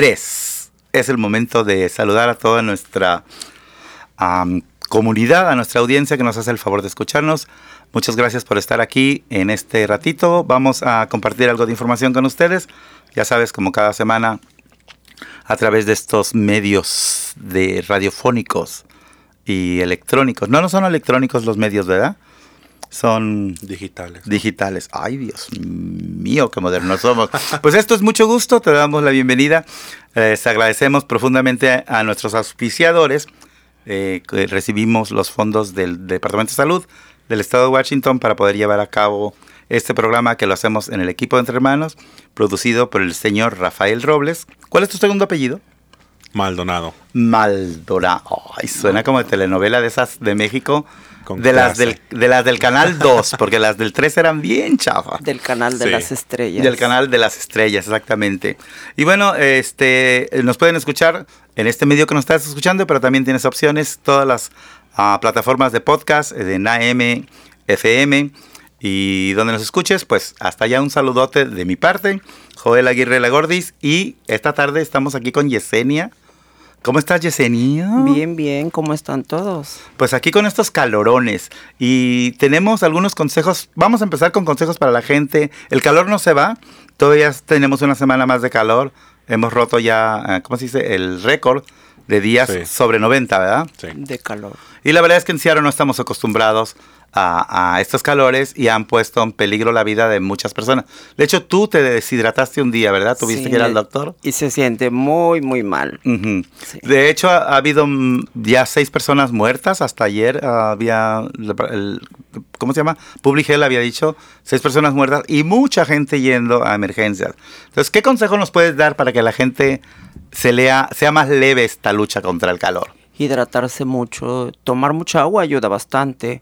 3. Es el momento de saludar a toda nuestra comunidad, a nuestra audiencia que nos hace el favor de escucharnos. Muchas gracias por estar aquí en este ratito. Vamos a compartir algo de información con ustedes. Ya sabes, como cada semana, a través de estos medios de radiofónicos y electrónicos. No, no son electrónicos los medios, ¿verdad? Son digitales. Digitales. Ay, Dios mío, qué modernos somos. Pues esto es mucho gusto, te damos la bienvenida. Les agradecemos profundamente a, nuestros auspiciadores. Eh, que recibimos los fondos del Departamento de Salud del Estado de Washington para poder llevar a cabo este programa que lo hacemos en el equipo de Entre Hermanos, producido por el señor Rafael Robles. ¿Cuál es tu segundo apellido? Maldonado. Maldonado. Ay, suena como de telenovela de esas de México. De las, del, de las del canal 2, porque las del 3 eran bien chafas. Del canal de las estrellas. Del canal de las estrellas, exactamente. Y bueno, este nos pueden escuchar en este medio que nos estás escuchando, pero también tienes opciones, todas las ah, plataformas de podcast, de NAM, FM, y donde nos escuches, pues hasta allá un saludote de mi parte, Joel Aguirre Lagordis, y esta tarde estamos aquí con Yesenia ¿Cómo estás, Yesenia? Bien, bien. ¿Cómo están todos? Pues aquí con estos calorones y tenemos algunos consejos. Vamos a empezar con consejos para la gente. El calor no se va. Todavía tenemos una semana más de calor. Hemos roto ya, eh, ¿cómo se dice? El récord de días sobre 90, ¿verdad? Sí. De calor. Y la verdad es que en Seattle no estamos acostumbrados a, estos calores y han puesto en peligro la vida de muchas personas. De hecho, tú te deshidrataste un día, ¿verdad? ¿Tuviste que ir al doctor? Y se siente muy, muy mal. De hecho, ha, habido mm, ya seis personas muertas. Hasta ayer había, el, ¿cómo se llama? Public Health había dicho seis personas muertas y mucha gente yendo a emergencias. Entonces, ¿qué consejo nos puedes dar para que la gente se lea, sea más leve esta lucha contra el calor? Hidratarse mucho, tomar mucha agua ayuda bastante,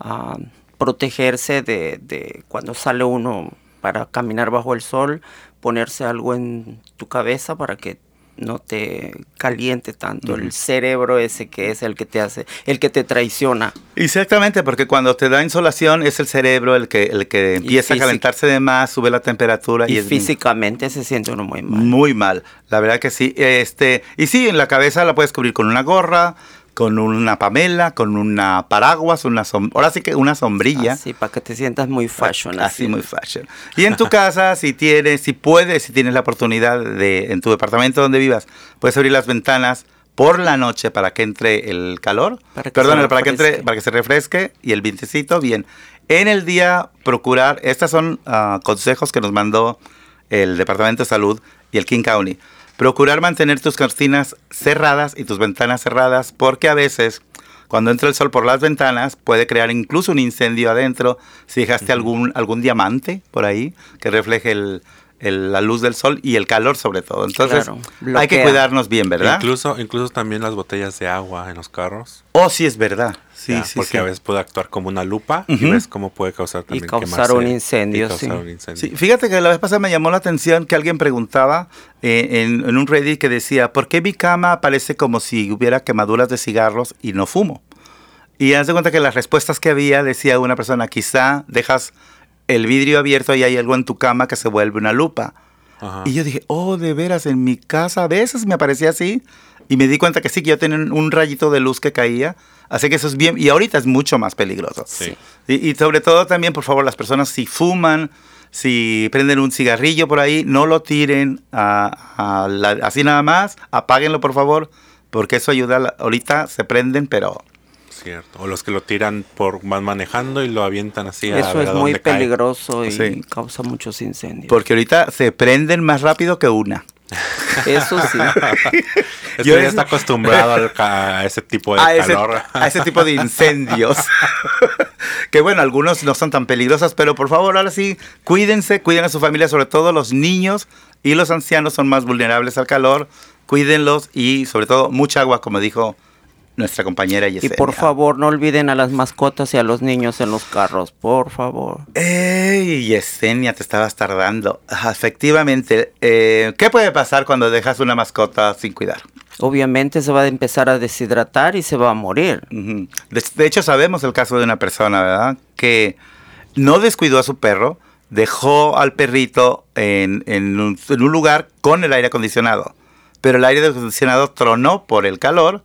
a protegerse de, de cuando sale uno para caminar bajo el sol, ponerse algo en tu cabeza para que no te caliente tanto el cerebro ese que es el que te hace, el que te traiciona. Exactamente, porque cuando te da insolación es el cerebro el que, el que empieza a calentarse de más, sube la temperatura. Y, físicamente se siente uno muy mal. Muy mal, la verdad que sí. Este, y sí, en la cabeza la puedes cubrir con una gorra, con una pamela, con una paraguas, una ahora sí que una sombrilla. Así, para que te sientas muy fashion. Así, muy fashion. Y en tu casa, si tienes, si puedes, si tienes la oportunidad de, en tu departamento donde vivas, puedes abrir las ventanas por la noche para que entre el calor. Perdón, para que entre, para que se refresque y el vientecito, bien. En el día, procurar, estos son ah, consejos que nos mandó el Departamento de Salud y el King County Procurar mantener tus cortinas cerradas y tus ventanas cerradas porque a veces cuando entra el sol por las ventanas puede crear incluso un incendio adentro si dejaste algún, algún diamante por ahí que refleje el, la luz del sol y el calor sobre todo. Entonces hay que cuidarnos bien, ¿verdad? Incluso, incluso también las botellas de agua en los carros. Oh, sí, es verdad. Sí, sí, porque a veces puede actuar como una lupa y ves cómo puede causar también y causar un incendio. sí. fíjate que la vez pasada me llamó la atención que alguien preguntaba eh, en, en un Reddit que decía, ¿por qué mi cama parece como si hubiera quemaduras de cigarros y no fumo? Y haz de cuenta que las respuestas que había decía una persona, quizá dejas el vidrio abierto y hay algo en tu cama que se vuelve una lupa. Y yo dije, oh, de veras, en mi casa a veces me parecía así. Y me di cuenta que sí, que yo tenía un rayito de luz que caía. Así que eso es bien, y ahorita es mucho más peligroso. Sí. Y, sobre todo también, por favor, las personas si fuman, si prenden un cigarrillo por ahí, no lo tiren así nada más, apáguenlo por favor, porque eso ayuda, ahorita se prenden, pero Cierto. O los que lo tiran por van manejando y lo avientan así. Eso es muy peligroso y causa muchos incendios. Porque ahorita se prenden más rápido que una. Eso sí. Yo ya está acostumbrado a ese tipo de calor. a ese tipo de incendios. que bueno, algunos no son tan peligrosos, pero por favor, ahora sí, cuídense, cuiden a su familia, sobre todo los niños y los ancianos son más vulnerables al calor. Cuídenlos y sobre todo mucha agua, como dijo nuestra compañera Yesenia. Y por favor, no olviden a las mascotas y a los niños en los carros, por favor. ¡Ey, Yesenia, te estabas tardando! Efectivamente, eh, ¿qué puede pasar cuando dejas una mascota sin cuidar? Obviamente se va a empezar a deshidratar y se va a morir. de, hecho, sabemos el caso de una persona, ¿verdad? Que no descuidó a su perro, dejó al perrito en, un, en un lugar con el aire acondicionado pero el aire acondicionado tronó por el calor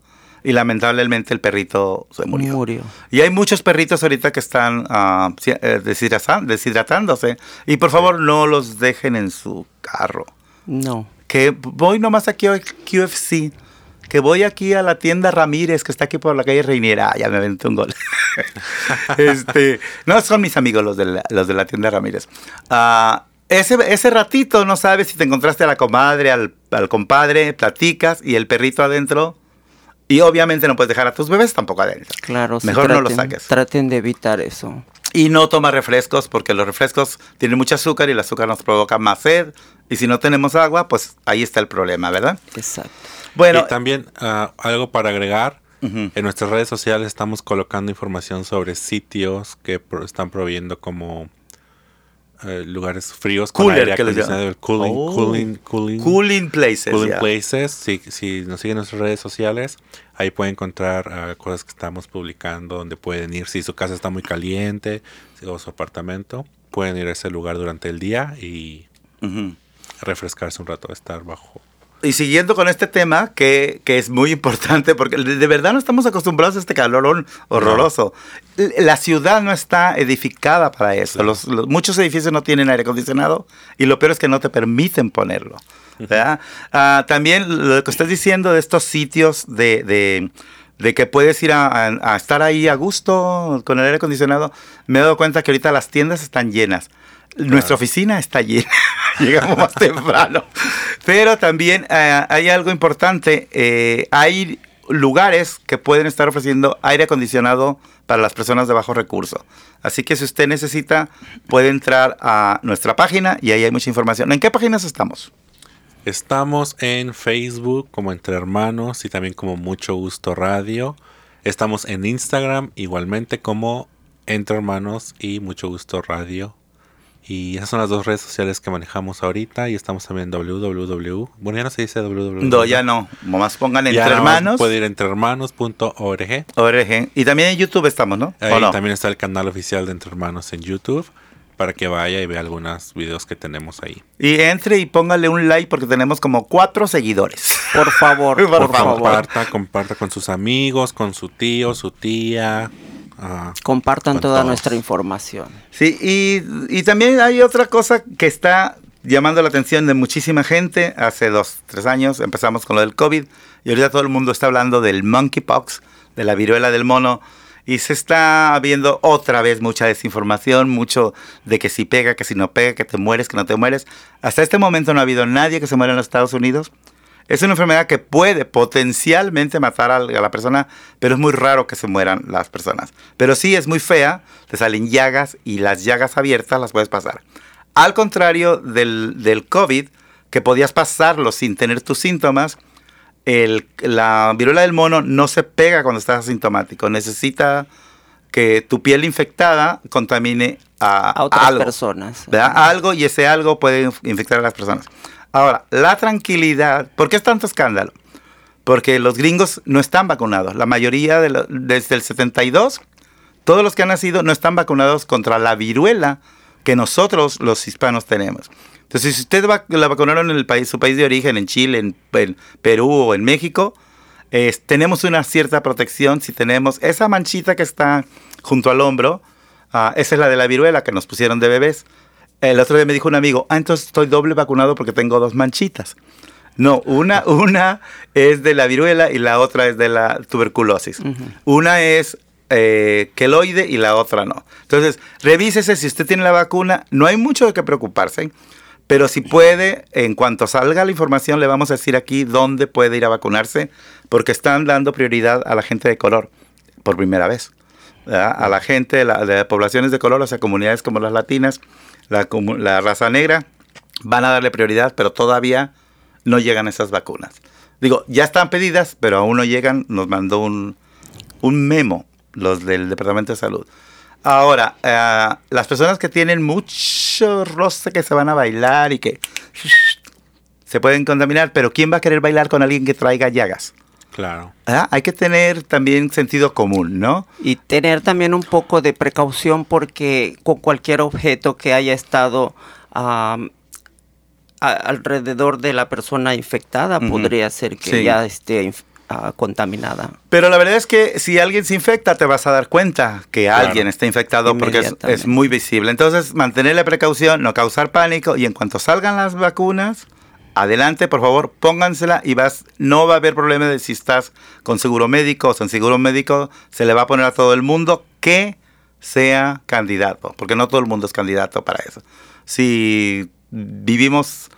y lamentablemente el perrito se murió. Murió. Y hay muchos perritos ahorita que están deshidrata- deshidratándose. Y por favor no los dejen en su carro. No. Que voy nomás aquí a QFC. Que voy aquí a la tienda Ramírez, que está aquí por la calle Reiniera. Ah, ya me aventé un gol. este, no, son mis amigos los de la, los de la tienda Ramírez. Ah, ese, ese ratito no sabes si te encontraste a la comadre, al, al compadre, platicas y el perrito adentro. Y obviamente no puedes dejar a tus bebés tampoco adentro. Claro, sí, Mejor no lo traten- saques. Traten de evitar eso. Y no toma refrescos porque los refrescos tienen mucho azúcar y el azúcar nos provoca más sed. Y si no tenemos agua, pues ahí está el problema, ¿verdad? Exacto. Bueno, y también ah, algo para agregar. En nuestras redes sociales estamos colocando información sobre sitios que pro- están proveyendo como eh, lugares fríos con Cooler, aire que acondicionado, cooling, Oh. cooling, cooling, cooling places. cooling places. Si, si nos siguen en nuestras redes sociales, ahí pueden encontrar ah, cosas que estamos publicando donde pueden ir. Si su casa está muy caliente o su apartamento, pueden ir a ese lugar durante el día y refrescarse un rato, estar bajo. Y siguiendo con este tema, que, que es muy importante, porque de, verdad no estamos acostumbrados a este calor horroroso. L- La ciudad no está edificada para eso. Los, los- muchos edificios no tienen aire acondicionado y lo peor es que no te permiten ponerlo. ¿verdad? Ah, también lo que estás diciendo de estos sitios de, de- de que puedes ir a, a- a estar ahí a gusto con el aire acondicionado, me he dado cuenta que ahorita las tiendas están llenas. Nuestra oficina está llena. Llegamos más temprano. Pero también eh, hay algo importante. eh, hay lugares que pueden estar ofreciendo aire acondicionado para las personas de bajo recurso. Así que si usted necesita, puede entrar a nuestra página y ahí hay mucha información. ¿En qué páginas estamos? Estamos en Facebook como Entre Hermanos y también como Mucho Gusto Radio. Estamos en Instagram igualmente como Entre Hermanos y Mucho Gusto Radio. Y esas son las dos redes sociales que manejamos ahorita. Y estamos también en www. Bueno, ya no se dice www. No, ya no. Nomás pongan entre más hermanos. Puede ir a entrehermanos.org. ORG. Y también en YouTube estamos, ¿no? ¿O Ahí no? también está el canal oficial de Entre Hermanos en YouTube. Para que vaya y vea algunos videos que tenemos ahí. Y entre y póngale un like porque tenemos como cuatro seguidores. Por favor, Por favor. Comparta, comparta con sus amigos, con su tío, su tía. Compartan toda todos. nuestra información. Sí, y, y también hay otra cosa que está llamando la atención de muchísima gente. Hace dos, tres años empezamos con lo del COVID y ahorita todo el mundo está hablando del monkeypox, de la viruela del mono. Y se está viendo otra vez mucha desinformación, mucho de que si pega, que si no pega, que te mueres, que no te mueres. Hasta este momento no ha habido nadie que se muera en los Estados Unidos. Es una enfermedad que puede potencialmente matar a la persona, pero es muy raro que se mueran las personas. Pero sí es muy fea, te salen llagas y las llagas abiertas las puedes pasar. Al contrario del, del COVID, que podías pasarlo sin tener tus síntomas, el- la viruela del mono no se pega cuando estás asintomático. Necesita que tu piel infectada contamine a, A otras algo. personas. ¿verdad? Algo y ese algo puede inf- infectar a las personas. Ahora, la tranquilidad, ¿por qué es tanto escándalo? Porque los gringos no están vacunados. La mayoría, desde el 72, todos los que han nacido no están vacunados contra la viruela que nosotros los hispanos tenemos. Entonces, si usted va- la vacunaron en el país, su país de origen, en Chile, en, Perú o en México, tenemos una cierta protección si tenemos esa manchita que está junto al hombro, ah, esa es la de la viruela que nos pusieron de bebés. El otro día me dijo un amigo, ah, entonces estoy doble vacunado porque tengo dos manchitas. No, una, una es de la viruela y la otra es de la tuberculosis. Una es eh, queloide y la otra no. Entonces, revísese si usted tiene la vacuna. No hay mucho de qué preocuparse. Pero si puede, en cuanto salga la información, le vamos a decir aquí dónde puede ir a vacunarse, porque están dando prioridad a la gente de color por primera vez. ¿Verdad? A la gente de, la- de poblaciones de color, o sea, comunidades como las latinas, la raza negra, van a darle prioridad, pero todavía no llegan esas vacunas. Digo, ya están pedidas, pero aún no llegan. Nos mandó un, un memo los del Departamento de Salud. Ahora, eh, las personas que tienen mucho roce que se van a bailar y que se pueden contaminar, pero ¿quién va a querer bailar con alguien que traiga llagas? Claro. ¿Ah? Hay que tener también sentido común, ¿no? Y tener también un poco de precaución porque con cualquier objeto que haya estado alrededor de la persona infectada podría ser que ya esté ah, contaminada. Pero la verdad es que si alguien se infecta, te vas a dar cuenta que alguien está infectado porque es, es, muy visible. Entonces, mantener la precaución, no causar pánico y en cuanto salgan las vacunas, adelante, por favor, póngansela y vas, no va a haber problema de si estás con seguro médico o sin seguro médico, se le va a poner a todo el mundo que sea candidato, porque no todo el mundo es candidato para eso. Si vivimos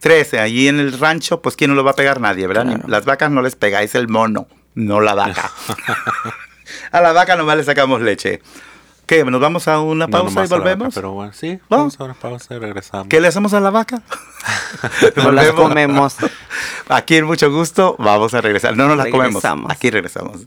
13 allí en el rancho, pues ¿quién no lo va a pegar? Nadie, ¿verdad? Las vacas no les pegáis el mono, no la vaca. a la vaca nomás le sacamos leche. ¿Qué? ¿Nos vamos a una pausa y volvemos? pero bueno, sí, vamos a una pausa y regresamos. ¿Qué le hacemos a la vaca? no las comemos. Aquí en mucho gusto, vamos a regresar. No nos las comemos. Aquí regresamos.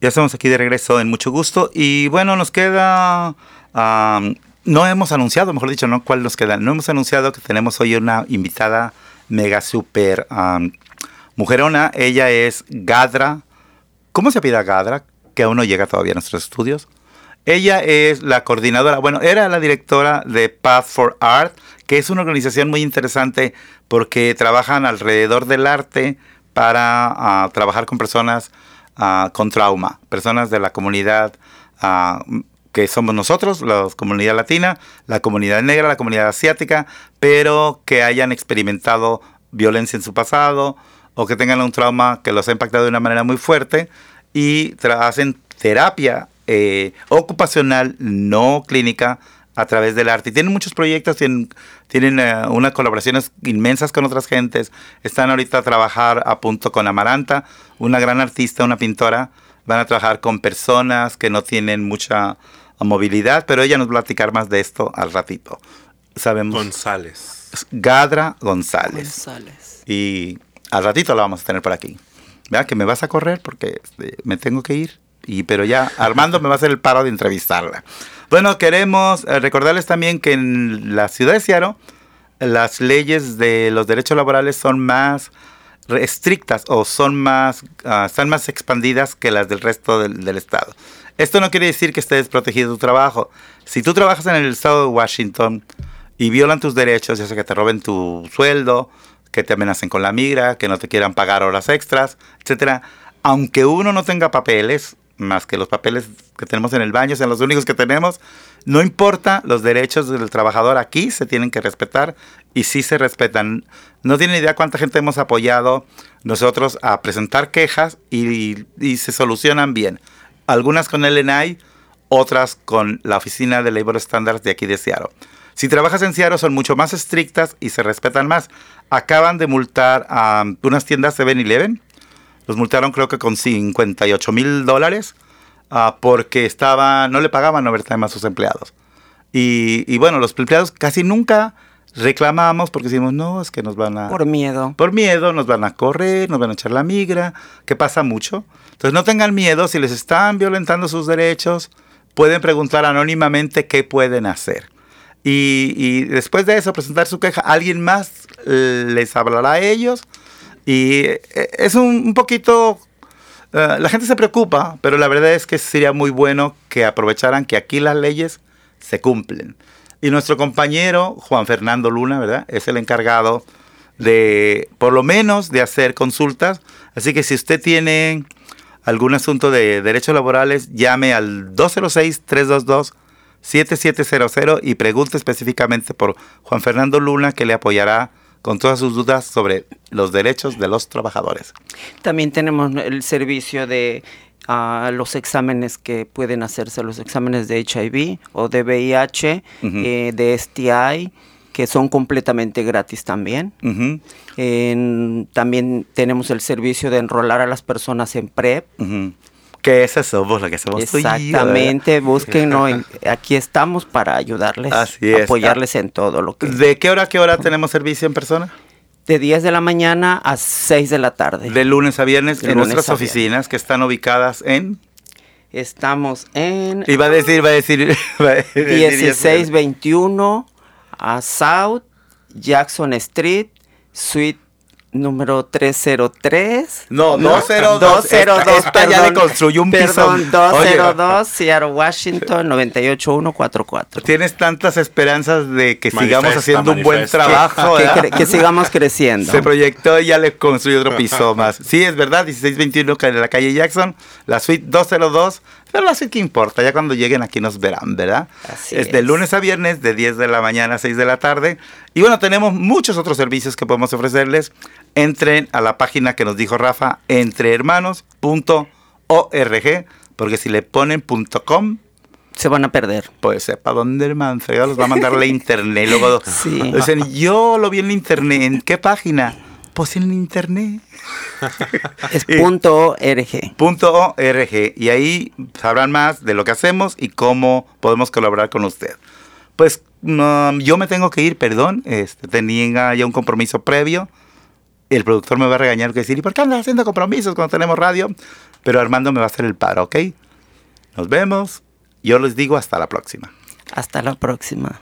Ya estamos aquí de regreso en mucho gusto y bueno, nos queda... no hemos anunciado, mejor dicho, ¿no? ¿Cuál nos queda? No hemos anunciado que tenemos hoy una invitada mega super mujerona. Ella es Gadra. ¿Cómo se pide Gadra? Que aún no llega todavía a nuestros estudios. Ella es la coordinadora, bueno, era la directora de Path for Art, que es una organización muy interesante porque trabajan alrededor del arte para ah, trabajar con personas Ah, con trauma, personas de la comunidad ah, que somos nosotros, la comunidad latina, la comunidad negra, la comunidad asiática, pero que hayan experimentado violencia en su pasado o que tengan un trauma que los ha impactado de una manera muy fuerte y hacen terapia eh, ocupacional no clínica a través del arte. Y tienen muchos proyectos, tienen, tienen eh, unas colaboraciones inmensas con otras gentes. Están ahorita a trabajar a punto con Amaranta, una gran artista, una pintora. Van a trabajar con personas que no tienen mucha movilidad, pero ella nos va a platicar más de esto al ratito. Sabemos. González. Gadra González. González. Y al ratito la vamos a tener por aquí. Vea que me vas a correr porque este, me tengo que ir. Y, pero ya Armando me va a hacer el paro de entrevistarla. Bueno, queremos eh, recordarles también que en la ciudad de Seattle las leyes de los derechos laborales son más estrictas o son más, ah, están más expandidas que las del resto del, del, estado. Esto no quiere decir que estés protegido tu trabajo. Si tú trabajas en el estado de Washington y violan tus derechos, ya sea que te roben tu sueldo, que te amenacen con la migra, que no te quieran pagar horas extras, etcétera, aunque uno no tenga papeles, más que los papeles que tenemos en el baño, sean los únicos que tenemos. No importa, los derechos del trabajador aquí se tienen que respetar y sí se respetan. No tienen idea cuánta gente hemos apoyado nosotros a presentar quejas y, se solucionan bien. Algunas con el ENAI, otras con la Oficina de Labor Standards de aquí de Seattle. Si trabajas en Seattle son mucho más estrictas y se respetan más. Acaban de multar a unas tiendas 7-Eleven los multaron creo que con 58 mil dólares ah, porque estaba, no le pagaban overtime a sus empleados. Y, bueno, los empleados casi nunca reclamamos porque decimos, no, es que nos van a... Por miedo. Por miedo, nos van a correr, nos van a echar la migra, que pasa mucho. Entonces no tengan miedo, si les están violentando sus derechos, pueden preguntar anónimamente qué pueden hacer. Y, y después de eso, presentar su queja, alguien más les hablará a ellos y eh, es un, poquito... Eh, la gente se preocupa, pero la verdad es que sería muy bueno que aprovecharan que aquí las leyes se cumplen. Y nuestro compañero Juan Fernando Luna, ¿verdad? Es el encargado de, por lo menos, de hacer consultas. Así que si usted tiene algún asunto de derechos laborales, llame al 206-322-7700 y pregunte específicamente por Juan Fernando Luna, que le apoyará con todas sus dudas sobre los derechos de los trabajadores. También tenemos el servicio de ah, los exámenes que pueden hacerse, los exámenes de HIV o de VIH, eh, de STI, que son completamente gratis también. también tenemos el servicio de enrolar a las personas en PrEP. Que esas somos, lo que somos. Exactamente, búsquenlo. en- aquí estamos para ayudarles, Así es. apoyarles en todo lo que... ¿De qué hora a qué hora tenemos servicio en persona? De 10 de la mañana a 6 de la tarde. De lunes a viernes De en nuestras oficinas que están ubicadas en... Estamos en Iba a decir, va a decir... va a decir- 1621 a South Jackson Street, suite número 303. No, 202. 202, Esta- esta ya le construyó un piso. Perdón, Oye. 202, Seattle, Washington, 98144. Tienes tantas esperanzas de que sigamos haciendo un buen trabajo. Que, que sigamos creciendo. Se proyectó y ya le construyó otro piso más. Sí, es verdad, 1621 que en la calle Jackson, la suite 202. Pero suite que importa, ya cuando lleguen aquí nos verán, ¿verdad? Así es de es. lunes a viernes, de 10 de la mañana a 6 de la tarde. Y bueno, tenemos muchos otros servicios que podemos ofrecerles. Entren a la página que nos dijo Rafa, entrehermanos.org, porque si le ponen .com, Se van a perder. pues sepa dónde el los va a mandar la internet. Luego Sí. dicen, yo lo vi en la internet. ¿En qué página? Pues en internet. Es Y- punto .org. Punto .org. Y ahí sabrán más de lo que hacemos y cómo podemos colaborar con usted. Pues no, yo me tengo que ir, perdón. Este, tenía ya un compromiso previo. El productor me va a regañar que decir, ¿y por qué andas haciendo compromisos cuando tenemos radio? Pero Armando me va a hacer el paro, ¿ok? Nos vemos. Yo les digo hasta la próxima. Hasta la próxima.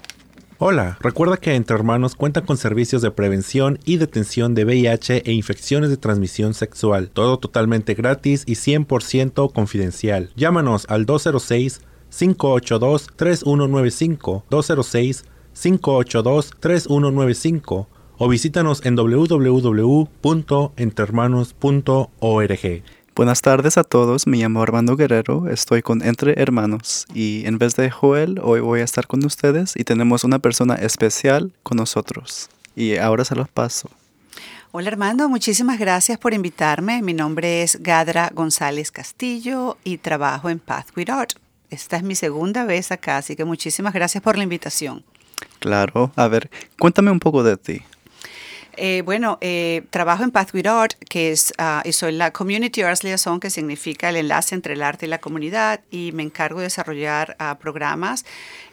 Hola, recuerda que Entre Hermanos cuenta con servicios de prevención y detención de VIH e infecciones de transmisión sexual. Todo totalmente gratis y 100% confidencial. Llámanos al 206-582-3195, 206-582-3195 o visítanos en www.entrehermanos.org. Buenas tardes a todos, me llamo Armando Guerrero, estoy con Entre Hermanos y en vez de Joel, hoy voy a estar con ustedes y tenemos una persona especial con nosotros. Y ahora se los paso. Hola Armando, muchísimas gracias por invitarme. Mi nombre es Gadra González Castillo y trabajo en Path with Art. Esta es mi segunda vez acá, así que muchísimas gracias por la invitación. Claro, a ver, cuéntame un poco de ti. Eh, bueno, eh, trabajo en Path with Art, que es, ah, y soy la Community Arts Liaison, que significa el enlace entre el arte y la comunidad, y me encargo de desarrollar ah, programas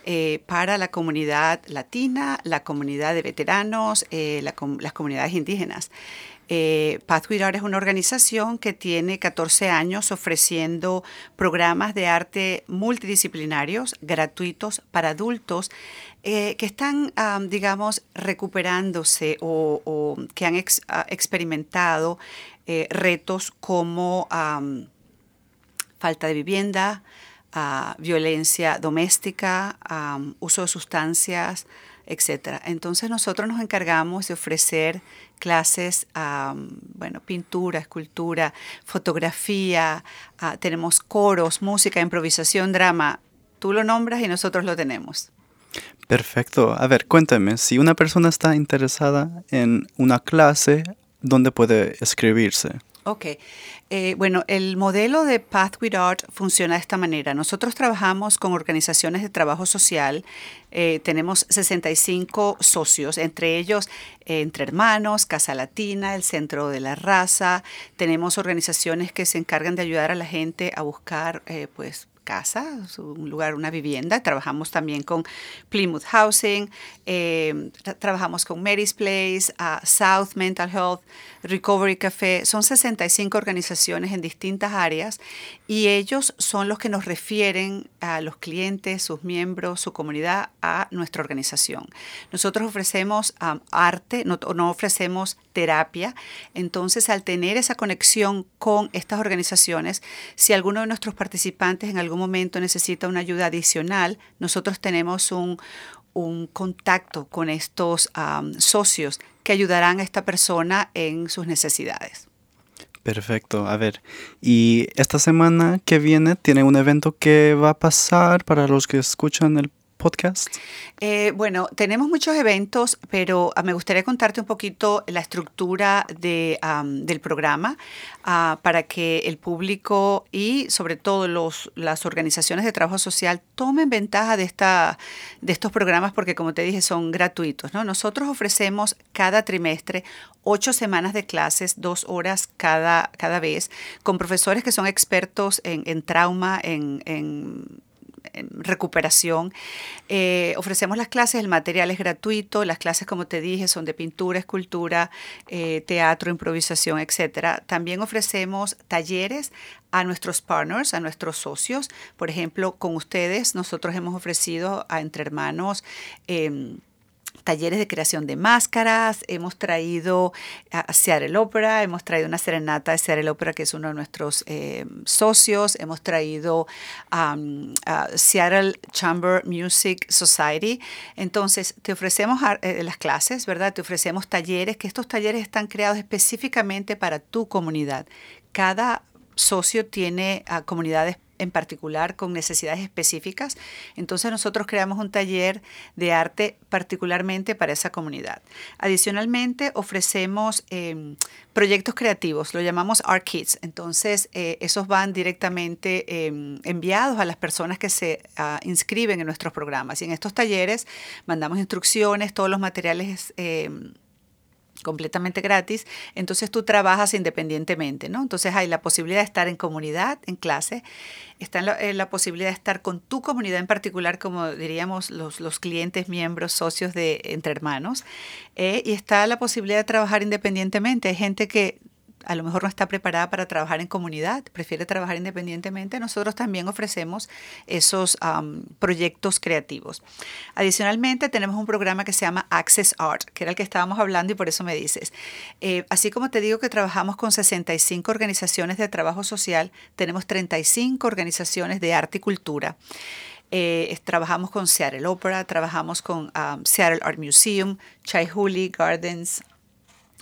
eh, para la comunidad latina, la comunidad de veteranos, eh, la com- las comunidades indígenas. Eh, Path with Art es una organización que tiene 14 años ofreciendo programas de arte multidisciplinarios gratuitos para adultos eh, que están, am, digamos, recuperándose o, que han ah, experimentado eh, retos como falta de vivienda, ah, violencia doméstica, uso de sustancias, etcétera. Entonces nosotros nos encargamos de ofrecer clases, am, bueno, pintura, escultura, fotografía, ah, tenemos coros, música, improvisación, drama. Tú lo nombras y nosotros lo tenemos. Perfecto, a ver, cuéntame, si una persona está interesada en una clase, ¿dónde puede escribirse? Ok. Eh, bueno, el modelo de Path with Art funciona de esta manera. Nosotros trabajamos con organizaciones de trabajo social. eh, tenemos 65 socios, entre ellos eh, Entre Hermanos, Casa Latina, el Centro de la Raza. Tenemos organizaciones que se encargan de ayudar a la gente a buscar, eh, pues, casa, un lugar, una vivienda. Trabajamos también con Plymouth Housing, tra- trabajamos con Mary's Place, ah, South Mental Health, Recovery Café. Son 65 organizaciones en distintas áreas y ellos son los que nos refieren a los clientes, sus miembros, su comunidad a nuestra organización. Nosotros ofrecemos arte, no, no ofrecemos terapia. Entonces, al tener esa conexión con estas organizaciones, si alguno de nuestros participantes en algún momento necesita una ayuda adicional, nosotros tenemos un, un contacto con estos socios que ayudarán a esta persona en sus necesidades. Perfecto, a ver, y esta semana que viene tiene un evento que va a pasar para los que escuchan el Eh, bueno, tenemos muchos eventos, pero ah, me gustaría contarte un poquito la estructura de, del programa ah, para que el público y sobre todo los, las organizaciones de trabajo social tomen ventaja de, esta, de estos programas porque como te dije son gratuitos. ¿no? Nosotros ofrecemos cada trimestre ocho semanas de clases, dos horas cada, cada vez, con profesores que son expertos en, en trauma, en recuperación. Eh, ofrecemos las clases, el material es gratuito, las clases, como te dije, son de pintura, escultura, eh, teatro, improvisación, etc. También ofrecemos talleres a nuestros partners, a nuestros socios. Por ejemplo, con ustedes nosotros hemos ofrecido a Entre Hermanos em, talleres de creación de máscaras, hemos traído a Seattle Opera, hemos traído una serenata de Seattle Opera que es uno de nuestros eh, socios, hemos traído a Seattle Chamber Music Society. Entonces, te ofrecemos eh, las clases, ¿verdad? Te ofrecemos talleres, que estos talleres están creados específicamente para tu comunidad. Cada socio tiene a comunidades en particular con necesidades específicas. Entonces nosotros creamos un taller de arte particularmente para esa comunidad. Adicionalmente ofrecemos em, proyectos creativos, lo llamamos Art Kids. Entonces eh, esos van directamente em, enviados a las personas que se ah, inscriben en nuestros programas. Y en estos talleres mandamos instrucciones, todos los materiales em, completamente gratis, entonces tú trabajas independientemente, ¿no? Entonces hay la posibilidad de estar en comunidad, en clase, está la, eh, la posibilidad de estar con tu comunidad en particular, como diríamos los, los clientes, miembros, socios de Entre Hermanos, eh, y está la posibilidad de trabajar independientemente. Hay gente que a lo mejor no está preparada para trabajar en comunidad, prefiere trabajar independientemente, nosotros también ofrecemos esos proyectos creativos. Adicionalmente, tenemos un programa que se llama Access Art, que era el que estábamos hablando y por eso me dices. Eh, así como te digo que trabajamos con 65 organizaciones de trabajo social, tenemos 35 organizaciones de arte y cultura. Eh, trabajamos con Seattle Opera, trabajamos con Seattle Art Museum, Chai Huli Gardens,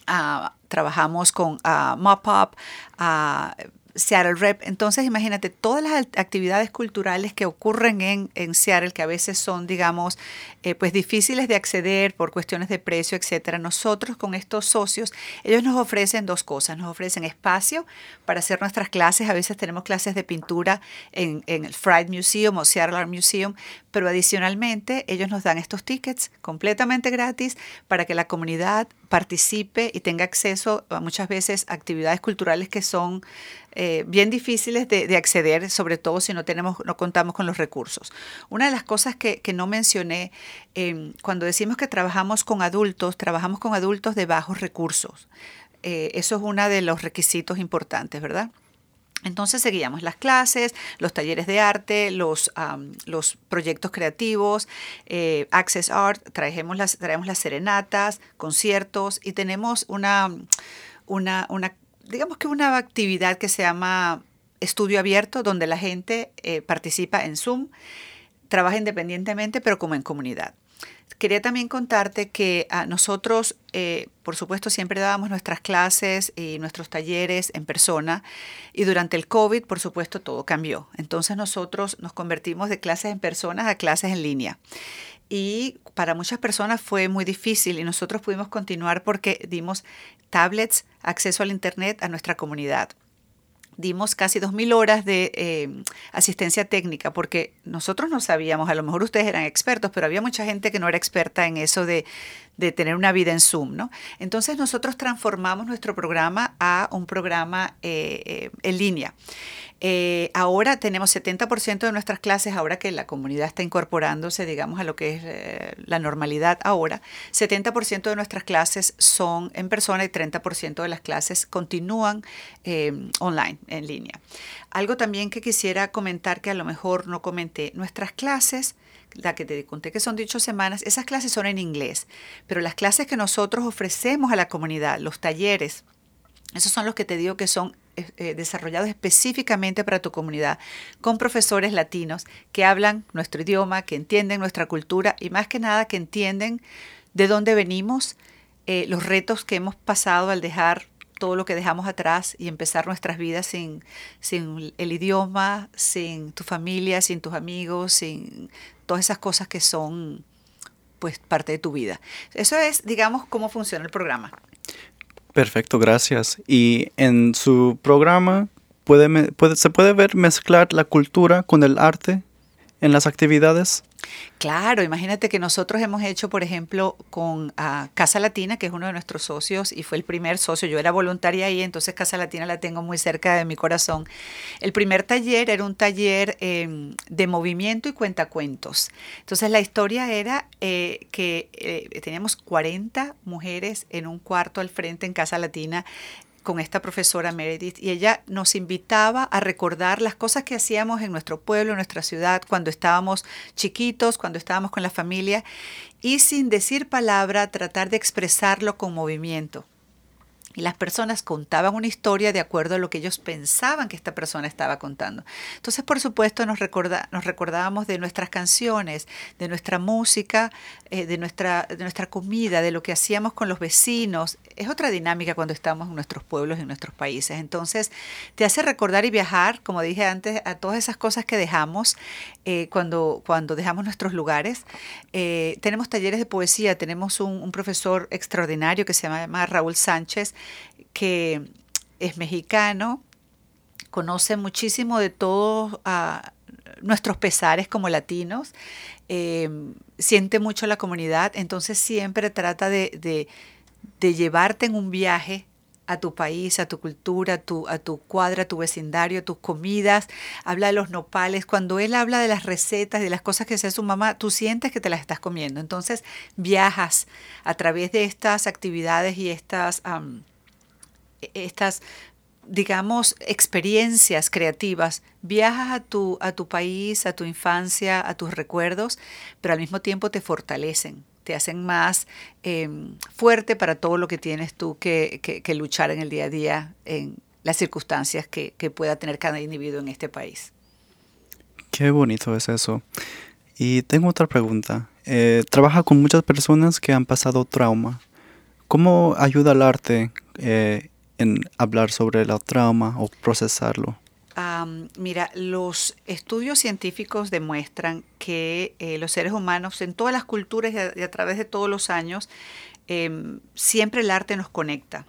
Ah, trabajamos con uh, Mop-Up, uh, Seattle Rep. Entonces, imagínate todas las actividades culturales que ocurren en, en Seattle, que a veces son, digamos, eh, pues difíciles de acceder por cuestiones de precio, etcétera. Nosotros con estos socios, ellos nos ofrecen dos cosas. Nos ofrecen espacio para hacer nuestras clases. A veces tenemos clases de pintura en, en el Fried Museum o Seattle Art Museum, pero adicionalmente ellos nos dan estos tickets completamente gratis para que la comunidad participe y tenga acceso a muchas veces actividades culturales que son eh, bien difíciles de, acceder, sobre todo si no tenemos, no contamos con los recursos. Una de las cosas que, no mencioné, em, cuando decimos que trabajamos con adultos, trabajamos con adultos de bajos recursos. Eh, eso es uno de los requisitos importantes, ¿verdad? Entonces seguíamos las clases, los talleres de arte, los, los proyectos creativos, eh, Access Art, traemos las, traemos las serenatas, conciertos y tenemos una, una, una, digamos que una actividad que se llama estudio abierto, donde la gente eh, participa en Zoom, trabaja independientemente, pero como en comunidad. Quería también contarte que a nosotros, eh, por supuesto, siempre dábamos nuestras clases y nuestros talleres en persona y durante el COVID, por supuesto, todo cambió. Entonces nosotros nos convertimos de clases en personas a clases en línea. Y para muchas personas fue muy difícil y nosotros pudimos continuar porque dimos tablets, acceso al Internet a nuestra comunidad dimos casi 2.000 horas de eh, asistencia técnica, porque nosotros no sabíamos, a lo mejor ustedes eran expertos, pero había mucha gente que no era experta en eso de, de tener una vida en Zoom, ¿no? Entonces nosotros transformamos nuestro programa a un programa eh, eh, en línea. Eh, ahora tenemos 70% de nuestras clases, ahora que la comunidad está incorporándose, digamos, a lo que es la normalidad ahora, 70% de nuestras clases son en persona y 30% de las clases continúan online, en línea. Algo también que quisiera comentar que a lo mejor no comenté, nuestras clases la que te conté que son dicho semanas, esas clases son en inglés, pero las clases que nosotros ofrecemos a la comunidad, los talleres, esos son los que te digo que son eh, eh, desarrollados específicamente para tu comunidad, con profesores latinos que hablan nuestro idioma, que entienden nuestra cultura y más que nada que entienden de dónde venimos, eh, los retos que hemos pasado al dejar todo lo que dejamos atrás y empezar nuestras vidas sin, sin el idioma, sin tu familia, sin tus amigos, sin todas esas cosas que son pues parte de tu vida. Eso es, digamos, cómo funciona el programa. Perfecto, gracias. Y en su programa puede, puede, se puede ver mezclar la cultura con el arte en las actividades. Claro, imagínate que nosotros hemos hecho, por ejemplo, con ah, Casa Latina, que es uno de nuestros socios y fue el primer socio, yo era voluntaria ahí, entonces Casa Latina la tengo muy cerca de mi corazón. El primer taller era un taller em, de movimiento y cuentacuentos. Entonces la historia era eh, que eh, teníamos 40 mujeres en un cuarto al frente en Casa Latina con esta profesora Meredith y ella nos invitaba a recordar las cosas que hacíamos en nuestro pueblo, en nuestra ciudad, cuando estábamos chiquitos, cuando estábamos con la familia y sin decir palabra tratar de expresarlo con movimiento. Y las personas contaban una historia de acuerdo a lo que ellos pensaban que esta persona estaba contando. Entonces, por supuesto, nos, recorda, nos recordábamos de nuestras canciones, de nuestra música, eh, de, nuestra, de nuestra comida, de lo que hacíamos con los vecinos. Es otra dinámica cuando estamos en nuestros pueblos y en nuestros países. Entonces, te hace recordar y viajar, como dije antes, a todas esas cosas que dejamos eh, cuando, cuando dejamos nuestros lugares. Eh, tenemos talleres de poesía, tenemos un, un profesor extraordinario que se llama Raúl Sánchez, que es mexicano, conoce muchísimo de todos ah, nuestros pesares como latinos, eh, siente mucho la comunidad, entonces siempre trata de, llevarte en un viaje a tu país, a tu cultura, a tu, a tu cuadra, a tu vecindario, a tus comidas, habla de los nopales. Cuando él habla de las recetas, de las cosas que hace su mamá, tú sientes que te las estás comiendo. Entonces viajas a través de estas actividades y estas estas digamos, experiencias creativas, viajas a tu, a tu país, a tu infancia, a tus recuerdos, pero al mismo tiempo te fortalecen, te hacen más em, fuerte para todo lo que tienes tú que, que, luchar en el día a día, en las circunstancias que, que pueda tener cada individuo en este país. Qué bonito es eso. Y tengo otra pregunta. Eh, trabaja con muchas personas que han pasado trauma. ¿Cómo ayuda el arte eh, en hablar sobre el trauma o procesarlo? mira, los estudios científicos demuestran que eh, los seres humanos en todas las culturas y a, través de todos los años, em, siempre el arte nos conecta.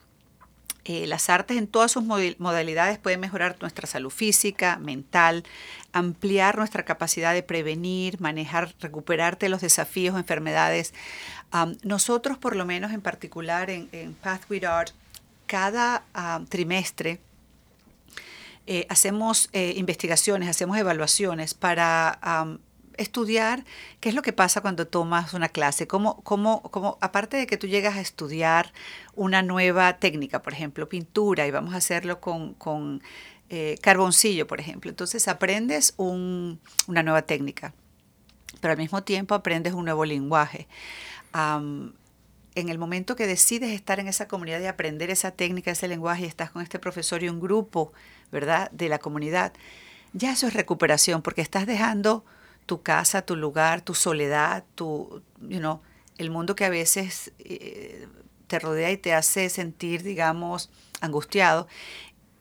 Eh, las artes en todas sus modalidades pueden mejorar nuestra salud física, mental, ampliar nuestra capacidad de prevenir, manejar, recuperarte los desafíos, enfermedades. nosotros, por lo menos en particular en, en Path with Art, cada ah, trimestre eh, hacemos eh, investigaciones, hacemos evaluaciones para estudiar qué es lo que pasa cuando tomas una clase, cómo, cómo, cómo, aparte de que tú llegas a estudiar una nueva técnica, por ejemplo, pintura, y vamos a hacerlo con, con eh, carboncillo, por ejemplo, entonces aprendes una nueva técnica, pero al mismo tiempo aprendes un nuevo lenguaje en el momento que decides estar en esa comunidad y aprender esa técnica, ese lenguaje, y estás con este profesor y un grupo, ¿verdad?, de la comunidad, ya eso es recuperación, porque estás dejando tu casa, tu lugar, tu soledad, tu, you know, el mundo que a veces eh, te rodea y te hace sentir, digamos, angustiado.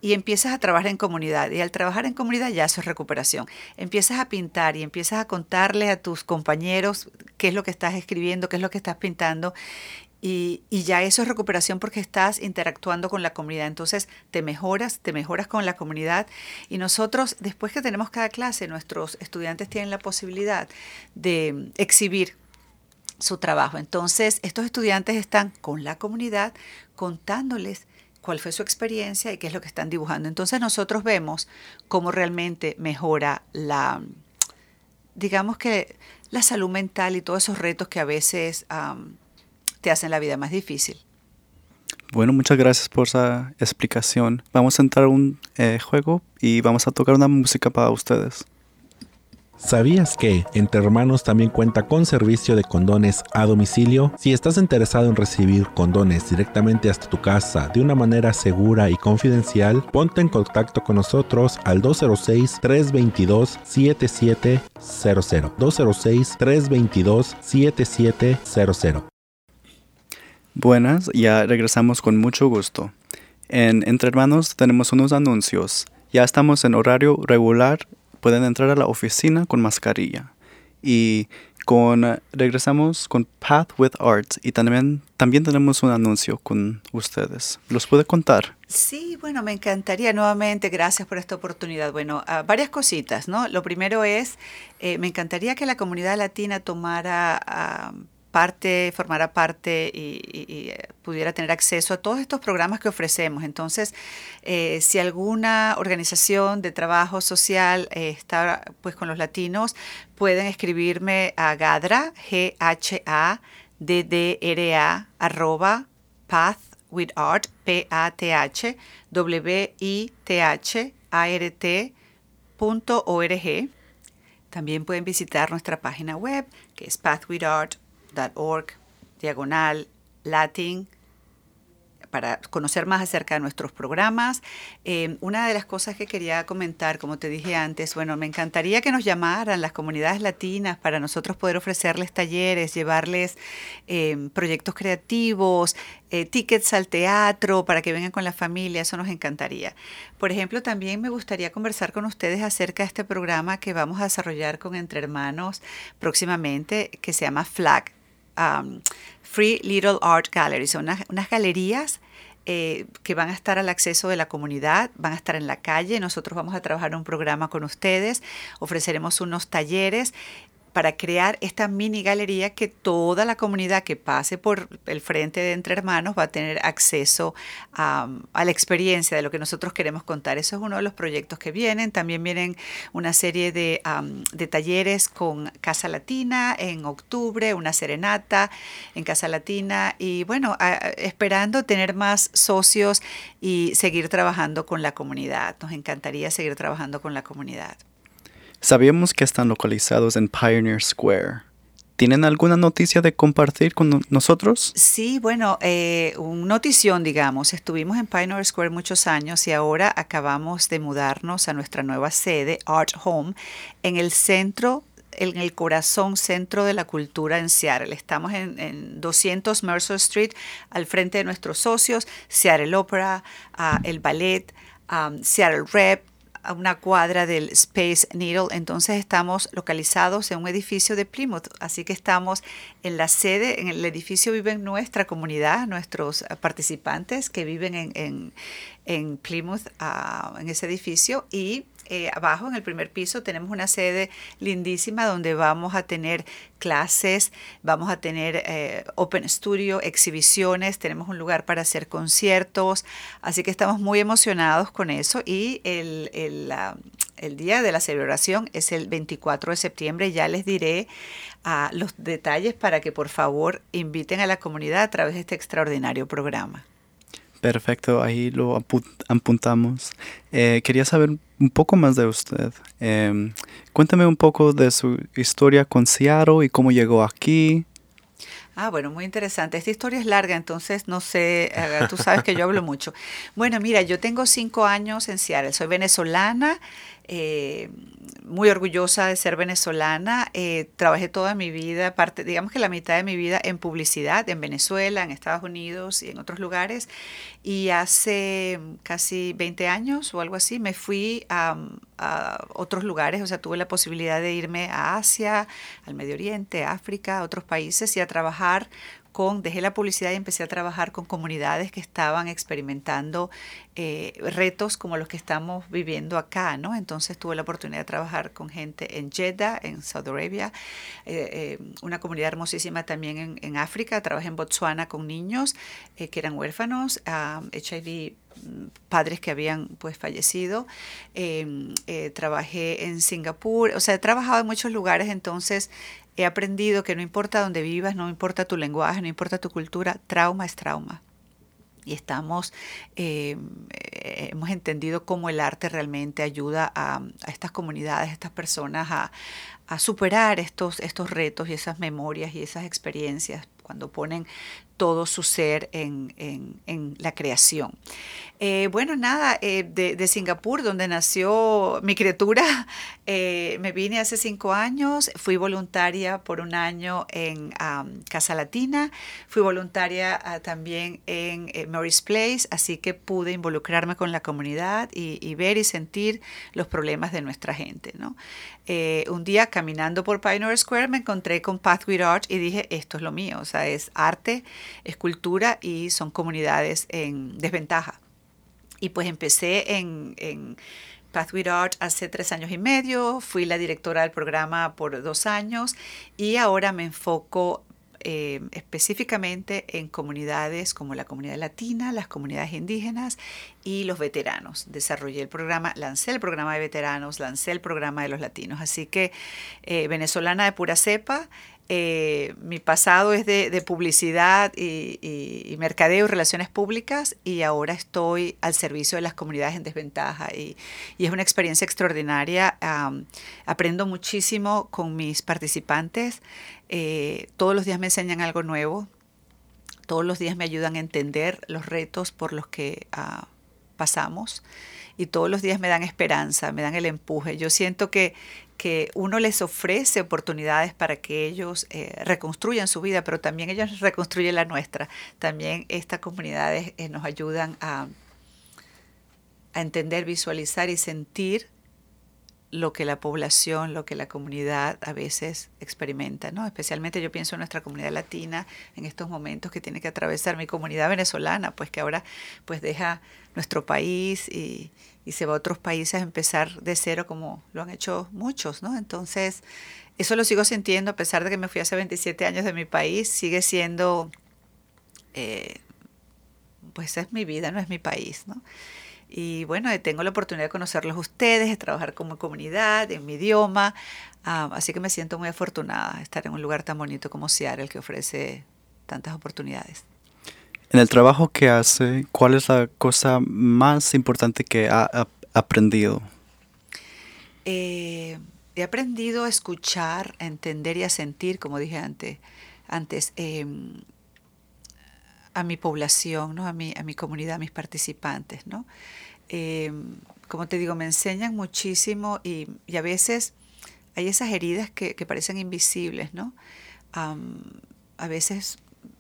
Y empiezas a trabajar en comunidad. Y al trabajar en comunidad ya eso es recuperación. Empiezas a pintar y empiezas a contarle a tus compañeros qué es lo que estás escribiendo, qué es lo que estás pintando. Y, ya eso es recuperación porque estás interactuando con la comunidad. Entonces te mejoras, te mejoras con la comunidad. Y nosotros, después que tenemos cada clase, nuestros estudiantes tienen la posibilidad de exhibir su trabajo. Entonces, estos estudiantes están con la comunidad contándoles cuál fue su experiencia y qué es lo que están dibujando. Entonces, nosotros vemos cómo realmente mejora la, digamos que, la salud mental y todos esos retos que a veces te hacen la vida más difícil. Bueno, muchas gracias por esa explicación. Vamos a entrar a un eh, juego y vamos a tocar una música para ustedes. ¿Sabías que Entre Hermanos también cuenta con servicio de condones a domicilio? Si estás interesado en recibir condones directamente hasta tu casa de una manera segura y confidencial, ponte en contacto con nosotros al 206-322-7700. 206-322-7700. Buenas, ya regresamos con mucho gusto. en Entre Hermanos tenemos unos anuncios. Ya estamos en horario regular. Pueden entrar a la oficina con mascarilla. Y con regresamos con Path with Art y también también tenemos un anuncio con ustedes. ¿Los puede contar? Sí, bueno, me encantaría nuevamente, gracias por esta oportunidad. Bueno, uh, varias cositas, ¿no? Lo primero es, eh, me encantaría que la comunidad latina tomara parte, formara parte y, eh, pudiera tener acceso a todos estos programas que ofrecemos. Entonces, eh, si alguna organización de trabajo social eh, está pues con los latinos, pueden escribirme a Gadra, G-H-A-D-D-R-A, arroba, with art, P-A-T-H, W-I-T-H-A-R-T punto org. También pueden visitar nuestra página web, que es pathwithart.org, diagonal, latin, para conocer más acerca de nuestros programas. Eh, una de las cosas que quería comentar, como te dije antes, bueno, me encantaría que nos llamaran las comunidades latinas para nosotros poder ofrecerles talleres, llevarles eh, proyectos creativos, eh, tickets al teatro para que vengan con la familia, eso nos encantaría. Por ejemplo, también me gustaría conversar con ustedes acerca de este programa que vamos a desarrollar con Entre Hermanos próximamente, que se llama FLAG. Um, Free Little Art Galleries, son unas, galerías eh, que van a estar al acceso de la comunidad, van a estar en la calle. Nosotros vamos a trabajar un programa con ustedes, ofreceremos unos talleres para crear esta mini galería que toda la comunidad que pase por el frente de Entre Hermanos va a tener acceso a, la experiencia de lo que nosotros queremos contar. Eso es uno de los proyectos que vienen. También vienen una serie de, talleres con Casa Latina en octubre, una serenata en Casa Latina y bueno, esperando tener más socios y seguir trabajando con la comunidad. Nos encantaría seguir trabajando con la comunidad. Sabíamos que están localizados en Pioneer Square. ¿Tienen alguna noticia de compartir con nosotros? Sí, bueno, eh, un notición, digamos. Estuvimos en Pioneer Square muchos años y ahora acabamos de mudarnos a nuestra nueva sede, Art Home, en el centro en el corazón centro de la cultura en Seattle. Estamos en, en 200 Mercer Street, al frente de nuestros socios, Seattle Opera, uh, el ballet, um, Seattle Rep, a una cuadra del Space Needle. Entonces estamos localizados en un edificio de Plymouth, así que estamos en la sede, en el edificio viven nuestra comunidad, nuestros participantes que viven en, en, en Plymouth, uh, en ese edificio y eh, abajo en el primer piso tenemos una sede lindísima donde vamos a tener clases, vamos a tener eh, Open Studio, exhibiciones, tenemos un lugar para hacer conciertos, así que estamos muy emocionados con eso y el, el, día de la celebración es el 24 de septiembre, ya les diré uh, los detalles para que por favor inviten a la comunidad a través de este extraordinario programa. Perfecto, ahí lo apuntamos. Eh, quería saber un poco más de usted. Eh, cuéntame un poco de su historia con Seattle y cómo llegó aquí. Ah, bueno, muy interesante. Esta historia es larga, entonces no sé, uh, tú sabes que yo hablo mucho. Bueno, mira, yo tengo cinco años en Seattle, soy venezolana, eh, muy orgullosa de ser venezolana. Eh, trabajé toda mi vida, parte, digamos que la mitad de mi vida en publicidad en Venezuela, en Estados Unidos y en otros lugares. Y hace casi 20 años o algo así me fui a, a otros lugares, o sea, tuve la posibilidad de irme a Asia, al Medio Oriente, África, a otros países y a trabajar dejé la publicidad y empecé a trabajar con comunidades que estaban experimentando eh, retos como los que estamos viviendo acá, ¿no? Entonces tuve la oportunidad de trabajar con gente en Jeddah, en Saudi Arabia, eh, eh, una comunidad hermosísima también en, África, trabajé en Botswana con niños que eran huérfanos, um, HIV padres que habían pues fallecido. Eh, trabajé en Singapur, o sea, he trabajado en muchos lugares, entonces he aprendido que no importa dónde vivas, no importa tu lenguaje, no importa tu cultura, trauma es trauma. Y estamos, eh, hemos entendido cómo el arte realmente ayuda a, estas comunidades, a estas personas a, a superar estos, estos retos y esas memorias y esas experiencias cuando ponen todo su ser en, en la creación. Eh, bueno, nada, eh, de, Singapur, donde nació mi criatura, eh, me vine hace cinco años, fui voluntaria por un año en Casa Latina, fui voluntaria ah, también en Mary's Place, así que pude involucrarme con la comunidad y, ver y sentir los problemas de nuestra gente. un día caminando por Pioneer Square me encontré con Pathway Art y dije, esto es lo mío, o sea, es arte, es cultura y son comunidades en desventaja. Y pues empecé en, en Pathway Art hace tres años y medio, fui la directora del programa por dos años y ahora me enfoco eh, específicamente en comunidades como la comunidad latina, las comunidades indígenas y los veteranos. Desarrollé el programa, lancé el programa de veteranos, lancé el programa de los latinos. Así que eh, venezolana de pura cepa, eh, mi pasado es de, publicidad y, mercadeo y relaciones públicas y ahora estoy al servicio de las comunidades en desventaja y, es una experiencia extraordinaria. aprendo muchísimo con mis participantes. Eh, todos los días me enseñan algo nuevo. Todos los días me ayudan a entender los retos por los que ah, pasamos y todos los días me dan esperanza, me dan el empuje. Yo siento que, que uno les ofrece oportunidades para que ellos eh, reconstruyan su vida, pero también ellos reconstruyen la nuestra. También estas comunidades eh, nos ayudan a, a entender, visualizar y sentir lo que la población, lo que la comunidad a veces experimenta, ¿no? Especialmente yo pienso en nuestra comunidad latina en estos momentos que tiene que atravesar mi comunidad venezolana, pues que ahora pues deja nuestro país y, se va a otros países a empezar de cero como lo han hecho muchos, ¿no? Entonces, eso lo sigo sintiendo a pesar de que me fui hace 27 años de mi país, sigue siendo, eh, pues es mi vida, no es mi país, ¿no? Y bueno, tengo la oportunidad de conocerlos ustedes, de trabajar como comunidad, en mi idioma. Así que me siento muy afortunada de estar en un lugar tan bonito como Seattle que ofrece tantas oportunidades. En el trabajo que hace, ¿cuál es la cosa más importante que ha, aprendido? Eh, he aprendido a escuchar, a entender y a sentir, como dije antes, antes em, a mi población, ¿no? a, mi, a mi comunidad, a mis participantes. ¿no? Em, como te digo, me enseñan muchísimo y, a veces hay esas heridas que, parecen invisibles, ¿no? a veces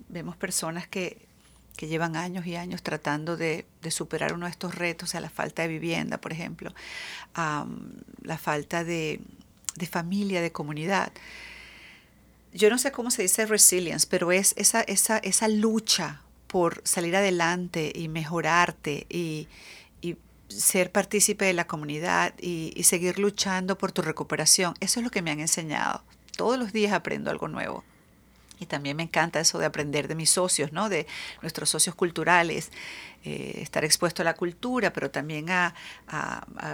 vemos personas que, llevan años y años tratando de, superar uno de estos retos, sea, la falta de vivienda, por ejemplo, la falta de, familia, de comunidad. Yo no sé cómo se dice resilience, pero es esa, esa, esa lucha por salir adelante y mejorarte y, ser partícipe de la comunidad y, seguir luchando por tu recuperación. Eso es lo que me han enseñado. Todos los días aprendo algo nuevo. Y también me encanta eso de aprender de mis socios, ¿no? de nuestros socios culturales, eh, estar expuesto a la cultura, pero también a,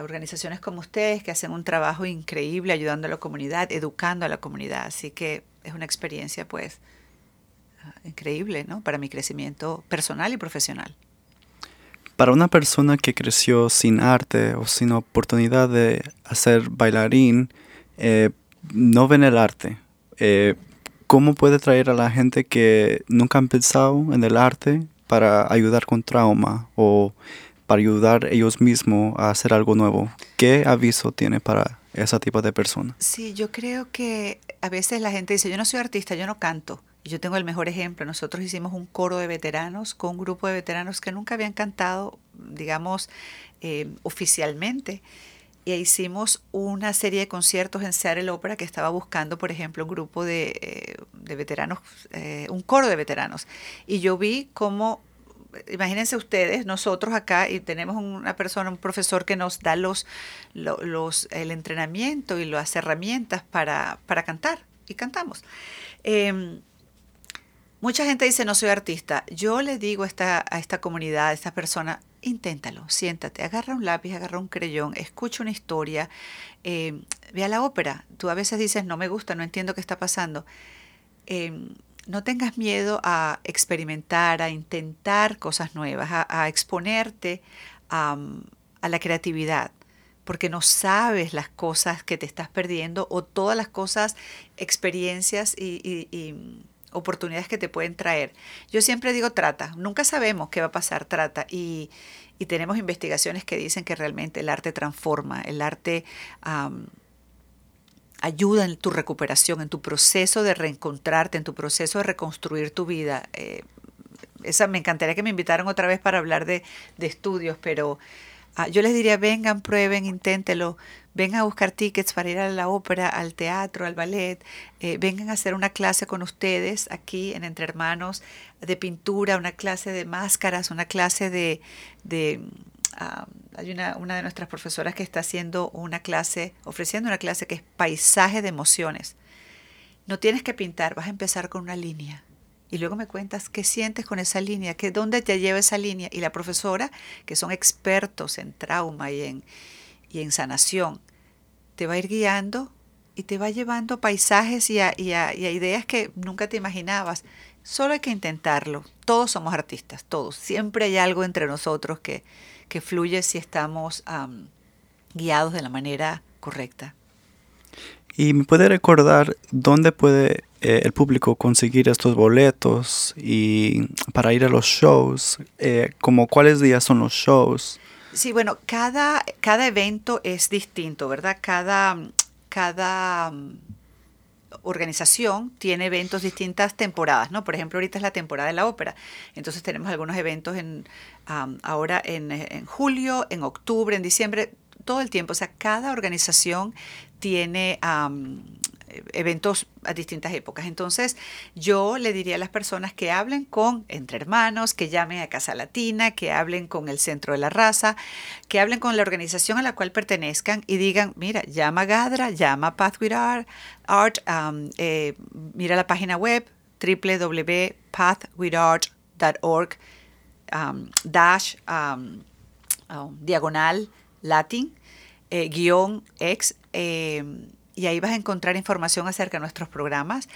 organizaciones como ustedes que hacen un trabajo increíble ayudando a la comunidad, educando a la comunidad. Así que es una experiencia pues increíble ¿no? para mi crecimiento personal y profesional. Para una persona que creció sin arte o sin oportunidad de hacer bailarín, eh, no ven el arte. Eh, ¿Cómo puede traer a la gente que nunca han pensado en el arte para ayudar con trauma o para ayudar ellos mismos a hacer algo nuevo? ¿Qué aviso tiene para ese tipo de personas? Sí, yo creo que a veces la gente dice, yo no soy artista, yo no canto. Yo tengo el mejor ejemplo. Nosotros hicimos un coro de veteranos con un grupo de veteranos que nunca habían cantado, digamos, eh, oficialmente. Y hicimos una serie de conciertos en Seattle Opera que estaba buscando, por ejemplo, un grupo de, eh, veteranos, eh, un coro de veteranos. Y yo vi cómo imagínense ustedes, nosotros acá y tenemos una persona, un profesor que nos da los, los, el entrenamiento y las herramientas para, para cantar y cantamos. Em, Mucha gente dice no soy artista. Yo le digo a esta, a esta comunidad, a esta persona, inténtalo, siéntate, agarra un lápiz, agarra un creyón, escucha una historia, eh, ve a la ópera. Tú a veces dices no me gusta, no entiendo qué está pasando. Em, no tengas miedo a experimentar, a intentar cosas nuevas, a, exponerte a, la creatividad, porque no sabes las cosas que te estás perdiendo o todas las cosas, experiencias y oportunidades que te pueden traer. Yo siempre digo trata, nunca sabemos qué va a pasar, trata. Y, tenemos investigaciones que dicen que realmente el arte transforma, el arte ayuda en tu recuperación, en tu proceso de reencontrarte, en tu proceso de reconstruir tu vida. Eh, esa, me encantaría que me invitaran otra vez para hablar de, de estudios, pero Ah, yo les diría, vengan, prueben, inténtelo, vengan a buscar tickets para ir a la ópera, al teatro, al ballet, eh, vengan a hacer una clase con ustedes aquí en Entre Hermanos de pintura, una clase de máscaras, una clase de... ah, hay una, una de nuestras profesoras que está haciendo una clase, ofreciendo una clase que es paisaje de emociones. No tienes que pintar, vas a empezar con una línea y luego me cuentas qué sientes con esa línea, que dónde te lleva esa línea. Y la profesora, que son expertos en trauma y en, y en sanación, te va a ir guiando y te va llevando a paisajes y a, ideas que nunca te imaginabas. Solo hay que intentarlo. Todos somos artistas, todos. Siempre hay algo entre nosotros que, que fluye si estamos guiados de la manera correcta. ¿Y me puede recordar dónde puede eh, el público conseguir estos boletos y para ir a los shows? Eh, como cuáles días son los shows? Sí, bueno, cada, cada evento es distinto, ¿verdad? Cada, cada mm, organización tiene eventos distintas temporadas, ¿no? Por ejemplo, ahorita es la temporada de la ópera, entonces tenemos algunos eventos en, ahora en, en julio, en octubre, en diciembre, todo el tiempo. O sea, cada organización tiene eventos a distintas épocas. Entonces, yo le diría a las personas que hablen con Entre Hermanos, que llamen a Casa Latina, que hablen con el Centro de la Raza, que hablen con la organización a la cual pertenezcan y digan, mira, llama a Gadra, llama a Pathway Art, eh, mira la página web www.pathwithart.org dash diagonal latin eh, guion ex eh, y ahí vas a encontrar información acerca de nuestros programas.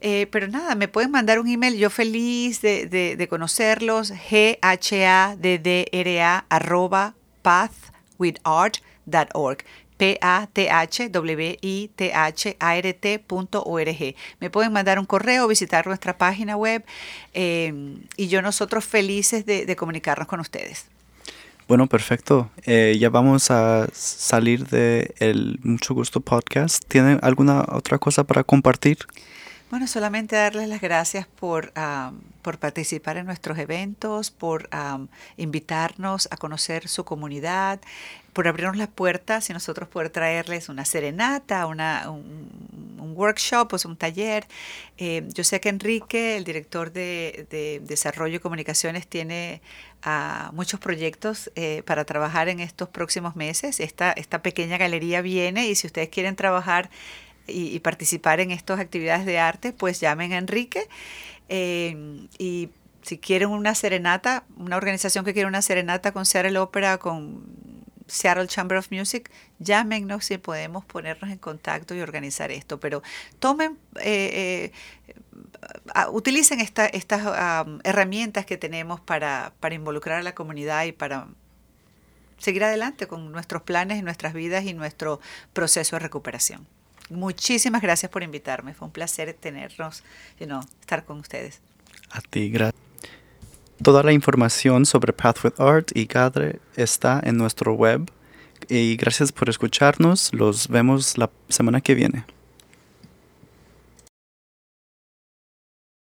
Eh, pero nada, me pueden mandar un email, yo feliz de, de, conocerlos, g-h-a-d-d-r-a arroba pathwithart.org P-A-T-H-W-I-T-H-A-R-T.org. Me pueden mandar un correo, visitar nuestra página web y yo nosotros felices de comunicarnos con ustedes. Bueno, perfecto. Eh, ya vamos a salir de el Mucho Gusto Podcast. ¿Tienen alguna otra cosa para compartir? Bueno, solamente darles las gracias por, por participar en nuestros eventos, por invitarnos a conocer su comunidad, por abrirnos las puertas y nosotros poder traerles una serenata, una, un, workshop, o un taller. Eh, yo sé que Enrique, el director de, Desarrollo y Comunicaciones, tiene ah, muchos proyectos eh, para trabajar en estos próximos meses. Esta, esta pequeña galería viene y si ustedes quieren trabajar y, participar en estas actividades de arte, pues llamen a Enrique. Eh, y si quieren una serenata, una organización que quiere una serenata con Seattle Opera, con Seattle Chamber of Music, llámenos si podemos ponernos en contacto y organizar esto. Pero tomen, eh, eh, utilicen estas herramientas que tenemos para, para involucrar a la comunidad y para seguir adelante con nuestros planes, y nuestras vidas y nuestro proceso de recuperación. Muchísimas gracias por invitarme. Fue un placer tenernos, you know, estar con ustedes. A ti, gracias. Toda la información sobre Path with Art y Cadre está en nuestro web. Y gracias por escucharnos. Los vemos la semana que viene.